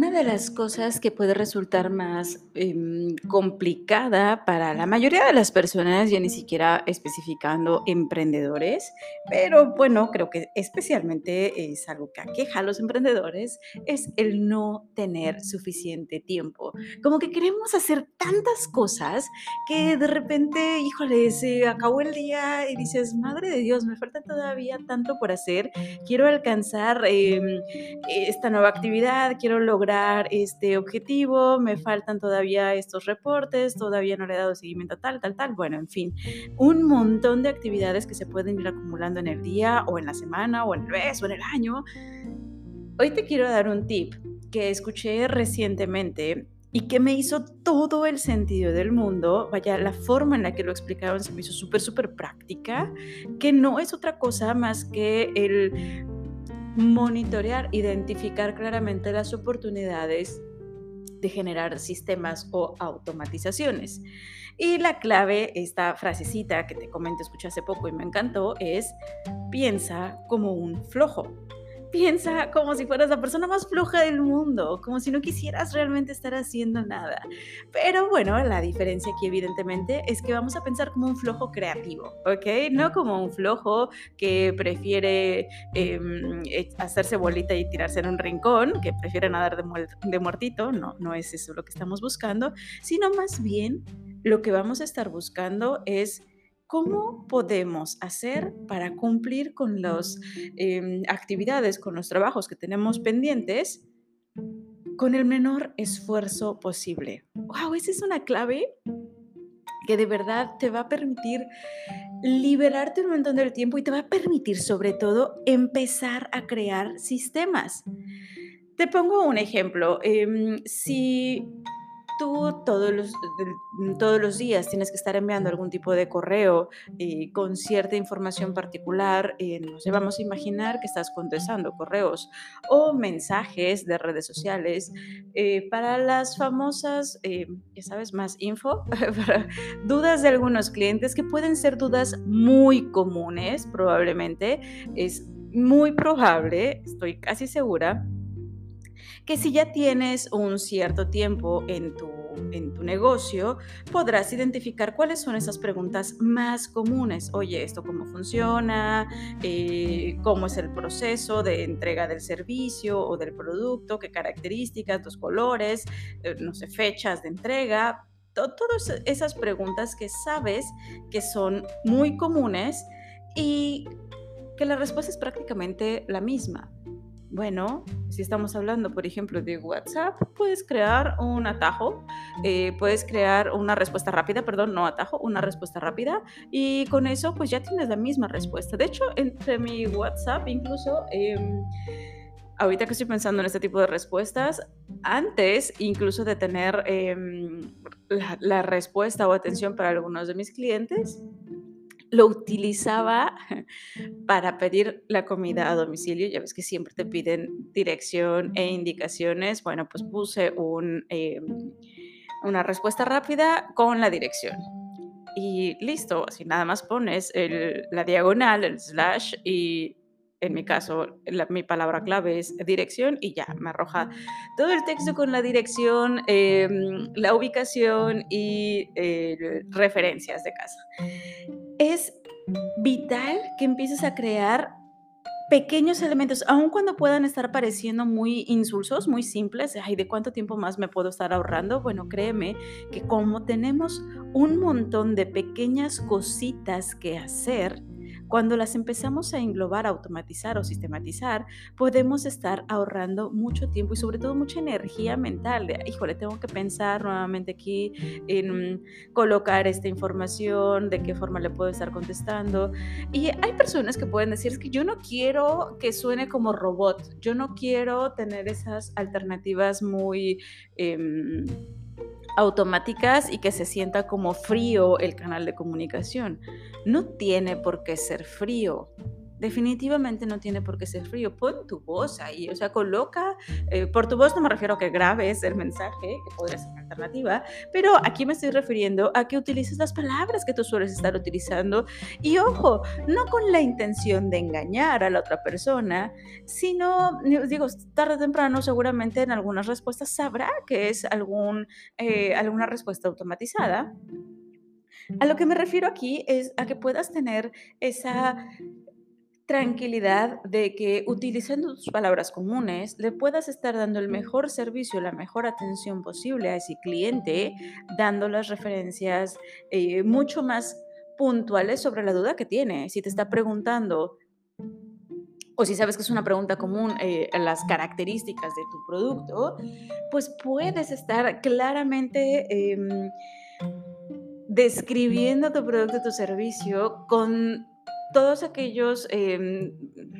Una de las cosas que puede resultar más em, complicada para la mayoría de las personas, ya ni siquiera especificando emprendedores, pero bueno, creo que especialmente es algo que aqueja a los emprendedores, es el no tener suficiente tiempo. Como que queremos hacer tantas cosas que de repente, híjole, se acabó el día y dices, madre de Dios, me falta todavía tanto por hacer, quiero alcanzar em, esta nueva actividad, quiero lograr lograr este objetivo, me faltan todavía estos reportes, todavía no le he dado seguimiento a tal, tal, tal. Bueno, en fin, un montón de actividades que se pueden ir acumulando en el día o en la semana o en el mes o en el año. Hoy te quiero dar un tip que escuché recientemente y que me hizo todo el sentido del mundo. Vaya, la forma en la que lo explicaron se me hizo súper, súper práctica, que no es otra cosa más que el monitorear, identificar claramente las oportunidades de generar sistemas o automatizaciones. Y la clave, esta frasecita que te comento, escuché hace poco y me encantó, es piensa como un flojo. Piensa como si fueras la persona más floja del mundo, como si no quisieras realmente estar haciendo nada. Pero bueno, la diferencia aquí evidentemente es que vamos a pensar como un flojo creativo, ¿ok? No como un flojo que prefiere em, eh, hacerse bolita y tirarse en un rincón, que prefiere nadar de, de muertito, no, no es eso lo que estamos buscando, sino más bien lo que vamos a estar buscando es ¿Cómo podemos hacer para cumplir con las em, actividades, con los trabajos que tenemos pendientes con el menor esfuerzo posible? ¡Wow! Esa es una clave que de verdad te va a permitir liberarte un montón del tiempo y te va a permitir sobre todo empezar a crear sistemas. Te pongo un ejemplo. Em, si tú todos los, todos los días tienes que estar enviando algún tipo de correo eh, con cierta información particular, eh, no sé, vamos a imaginar que estás contestando correos o mensajes de redes sociales eh, para las famosas, ya sabes, más info, dudas de algunos clientes que pueden ser dudas muy comunes, probablemente, es muy probable, estoy casi segura, que si ya tienes un cierto tiempo en tu, en tu negocio, podrás identificar cuáles son esas preguntas más comunes. Oye, ¿esto cómo funciona? Eh, ¿Cómo es el proceso de entrega del servicio o del producto? ¿Qué características, tus colores, eh, no sé, fechas de entrega? Todas esas preguntas que sabes que son muy comunes y que la respuesta es prácticamente la misma. Bueno, si estamos hablando, por ejemplo, de WhatsApp, puedes crear un atajo, eh, puedes crear una respuesta rápida, perdón, no atajo, una respuesta rápida, y con eso pues ya tienes la misma respuesta. De hecho, entre mi WhatsApp, incluso... Em, ahorita que estoy pensando en este tipo de respuestas, antes incluso de tener em, la, respuesta o atención para algunos de mis clientes, lo utilizaba para pedir la comida a domicilio. Ya ves que siempre te piden dirección e indicaciones. Bueno, pues puse un, em, una respuesta rápida con la dirección. Y listo, así nada más pones la diagonal, el slash y en mi caso, mi palabra clave es dirección y ya, me arroja todo el texto con la dirección, em, la ubicación y eh, referencias de casa es vital que empieces a crear pequeños elementos, aun cuando puedan estar pareciendo muy insulsos, muy simples, ay, ¿de cuánto tiempo más me puedo estar ahorrando? Bueno, créeme que como tenemos un montón de pequeñas cositas que hacer, cuando las empezamos a englobar, automatizar o sistematizar, podemos estar ahorrando mucho tiempo y sobre todo mucha energía mental. De, híjole, tengo que pensar nuevamente aquí en colocar esta información, de qué forma le puedo estar contestando. Y hay personas que pueden decir, es que yo no quiero que suene como robot, yo no quiero tener esas alternativas muy... Em, automáticas y que se sienta como frío el canal de comunicación. No tiene por qué ser frío. Definitivamente no tiene por qué ser frío. Pon tu voz ahí, o sea, coloca, eh, por tu voz no me refiero a que grabes el mensaje, que podría ser una alternativa, pero aquí me estoy refiriendo a que utilices las palabras que tú sueles estar utilizando y ojo, no con la intención de engañar a la otra persona, sino, digo, tarde o temprano seguramente en algunas respuestas sabrá que es algún, eh, alguna respuesta automatizada. A lo que me refiero aquí es a que puedas tener esa tranquilidad de que utilizando tus palabras comunes le puedas estar dando el mejor servicio, la mejor atención posible a ese cliente, dando las referencias eh, mucho más puntuales sobre la duda que tiene. Si te está preguntando o si sabes que es una pregunta común, eh, las características de tu producto, pues puedes estar claramente em, describiendo tu producto, tu servicio con todos aquellos, em,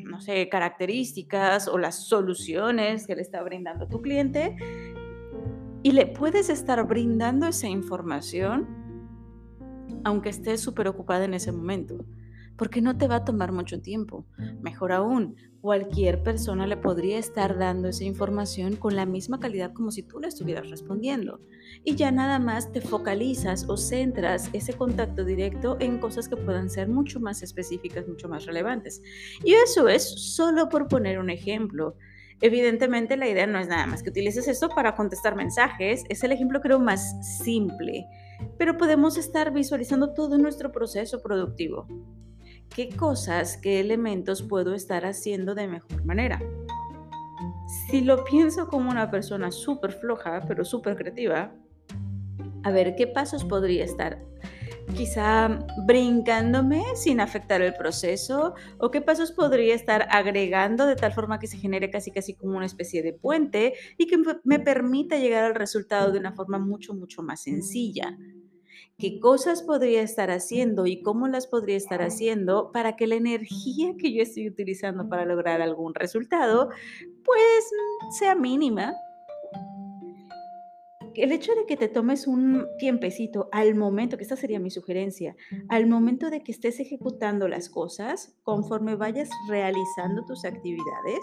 no sé, características o las soluciones que le está brindando tu cliente y le puedes estar brindando esa información aunque estés súper ocupada en ese momento porque no te va a tomar mucho tiempo. Mejor aún, cualquier persona le podría estar dando esa información con la misma calidad como si tú le estuvieras respondiendo. Y ya nada más te focalizas o centras ese contacto directo en cosas que puedan ser mucho más específicas, mucho más relevantes. Y eso es solo por poner un ejemplo. Evidentemente la idea no es nada más que utilices esto para contestar mensajes, es el ejemplo creo más simple, pero podemos estar visualizando todo nuestro proceso productivo qué cosas, qué elementos puedo estar haciendo de mejor manera. Si lo pienso como una persona súper floja, pero súper creativa, a ver qué pasos podría estar quizá brincándome sin afectar el proceso o qué pasos podría estar agregando de tal forma que se genere casi casi como una especie de puente y que me permita llegar al resultado de una forma mucho mucho más sencilla qué cosas podría estar haciendo y cómo las podría estar haciendo para que la energía que yo estoy utilizando para lograr algún resultado, pues sea mínima. El hecho de que te tomes un tiempecito al momento, que esta sería mi sugerencia, al momento de que estés ejecutando las cosas, conforme vayas realizando tus actividades,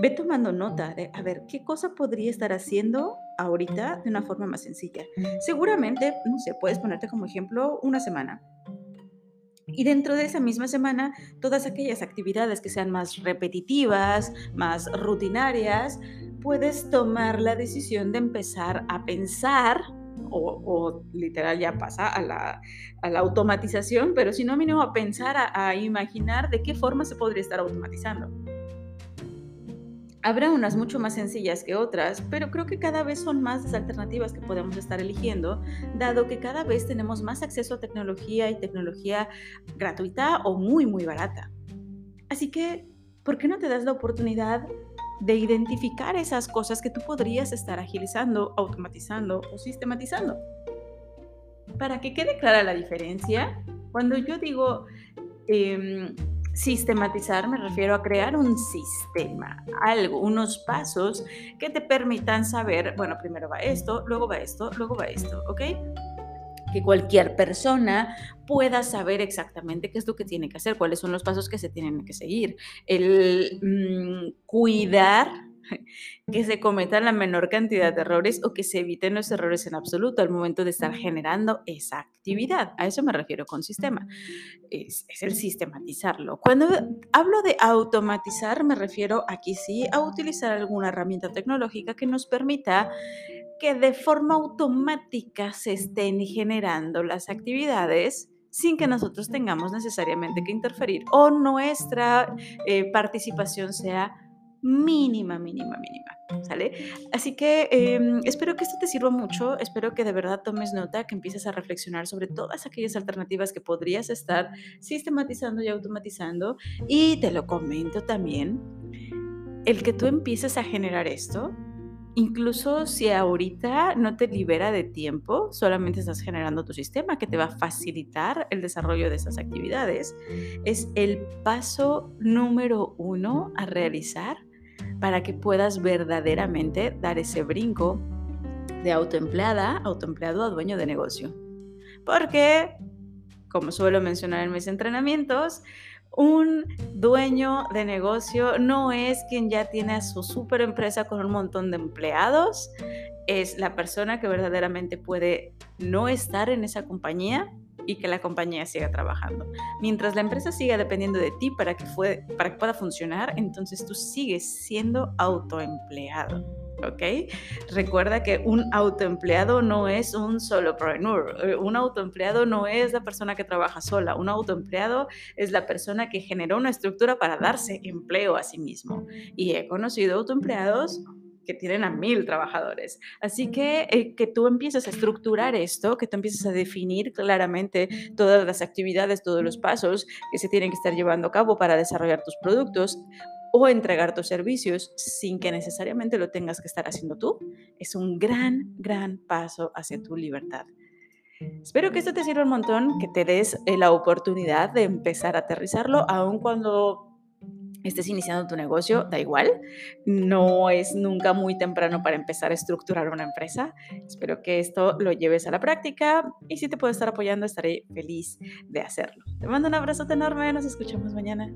ve tomando nota de, a ver, ¿qué cosa podría estar haciendo ahorita de una forma más sencilla? Seguramente, no sé, puedes ponerte como ejemplo una semana. Y dentro de esa misma semana, todas aquellas actividades que sean más repetitivas, más rutinarias, puedes tomar la decisión de empezar a pensar o, literal ya pasa a la, automatización, pero si no mínimo a pensar, a imaginar de qué forma se podría estar automatizando. Habrá unas mucho más sencillas que otras, pero creo que cada vez son más las alternativas que podemos estar eligiendo, dado que cada vez tenemos más acceso a tecnología y tecnología gratuita o muy, muy barata. Así que, ¿por qué no te das la oportunidad de identificar esas cosas que tú podrías estar agilizando, automatizando o sistematizando? Para que quede clara la diferencia, cuando yo digo... Em, Sistematizar me refiero a crear un sistema, algo, unos pasos que te permitan saber, bueno, primero va esto, luego va esto, luego va esto, ¿ok? Que cualquier persona pueda saber exactamente qué es lo que tiene que hacer, cuáles son los pasos que se tienen que seguir. El mm, cuidar que se cometan la menor cantidad de errores o que se eviten los errores en absoluto al momento de estar generando esa actividad. A eso me refiero con sistema. Es, el sistematizarlo. Cuando hablo de automatizar, me refiero aquí sí a utilizar alguna herramienta tecnológica que nos permita que de forma automática se estén generando las actividades sin que nosotros tengamos necesariamente que interferir o nuestra eh, participación sea mínima, mínima, mínima, ¿sale? Así que em, espero que esto te sirva mucho, espero que de verdad tomes nota, que empieces a reflexionar sobre todas aquellas alternativas que podrías estar sistematizando y automatizando. Y te lo comento también, el que tú empieces a generar esto, incluso si ahorita no te libera de tiempo, solamente estás generando tu sistema que te va a facilitar el desarrollo de esas actividades, es el paso número uno a realizar para que puedas verdaderamente dar ese brinco de autoempleada, autoempleado a dueño de negocio. Porque, como suelo mencionar en mis entrenamientos, Un dueño de negocio no es quien ya tiene su super empresa con un montón de empleados, es la persona que verdaderamente puede no estar en esa compañía y que la compañía siga trabajando. Mientras la empresa siga dependiendo de ti para que, pueda funcionar, entonces tú sigues siendo autoempleado. ¿ok? Recuerda que un autoempleado no es un solopreneur, eh, un autoempleado no es la persona que trabaja sola, un autoempleado es la persona que generó una estructura para darse empleo a sí mismo. Y he conocido autoempleados que tienen a mil trabajadores. Así que eh, que tú empieces a estructurar esto, que tú empieces a definir claramente todas las actividades, todos los pasos que se tienen que estar llevando a cabo para desarrollar tus productos o entregar tus servicios sin que necesariamente lo tengas que estar haciendo tú, es un gran, gran paso hacia tu libertad. Espero que esto te sirva un montón, que te des eh, la oportunidad de empezar a aterrizarlo, aun cuando estés iniciando tu negocio, da igual, no es nunca muy temprano para empezar a estructurar una empresa. Espero que esto lo lleves a la práctica y si te puedo estar apoyando, estaré feliz de hacerlo. Te mando un abrazo enorme, nos escuchamos mañana.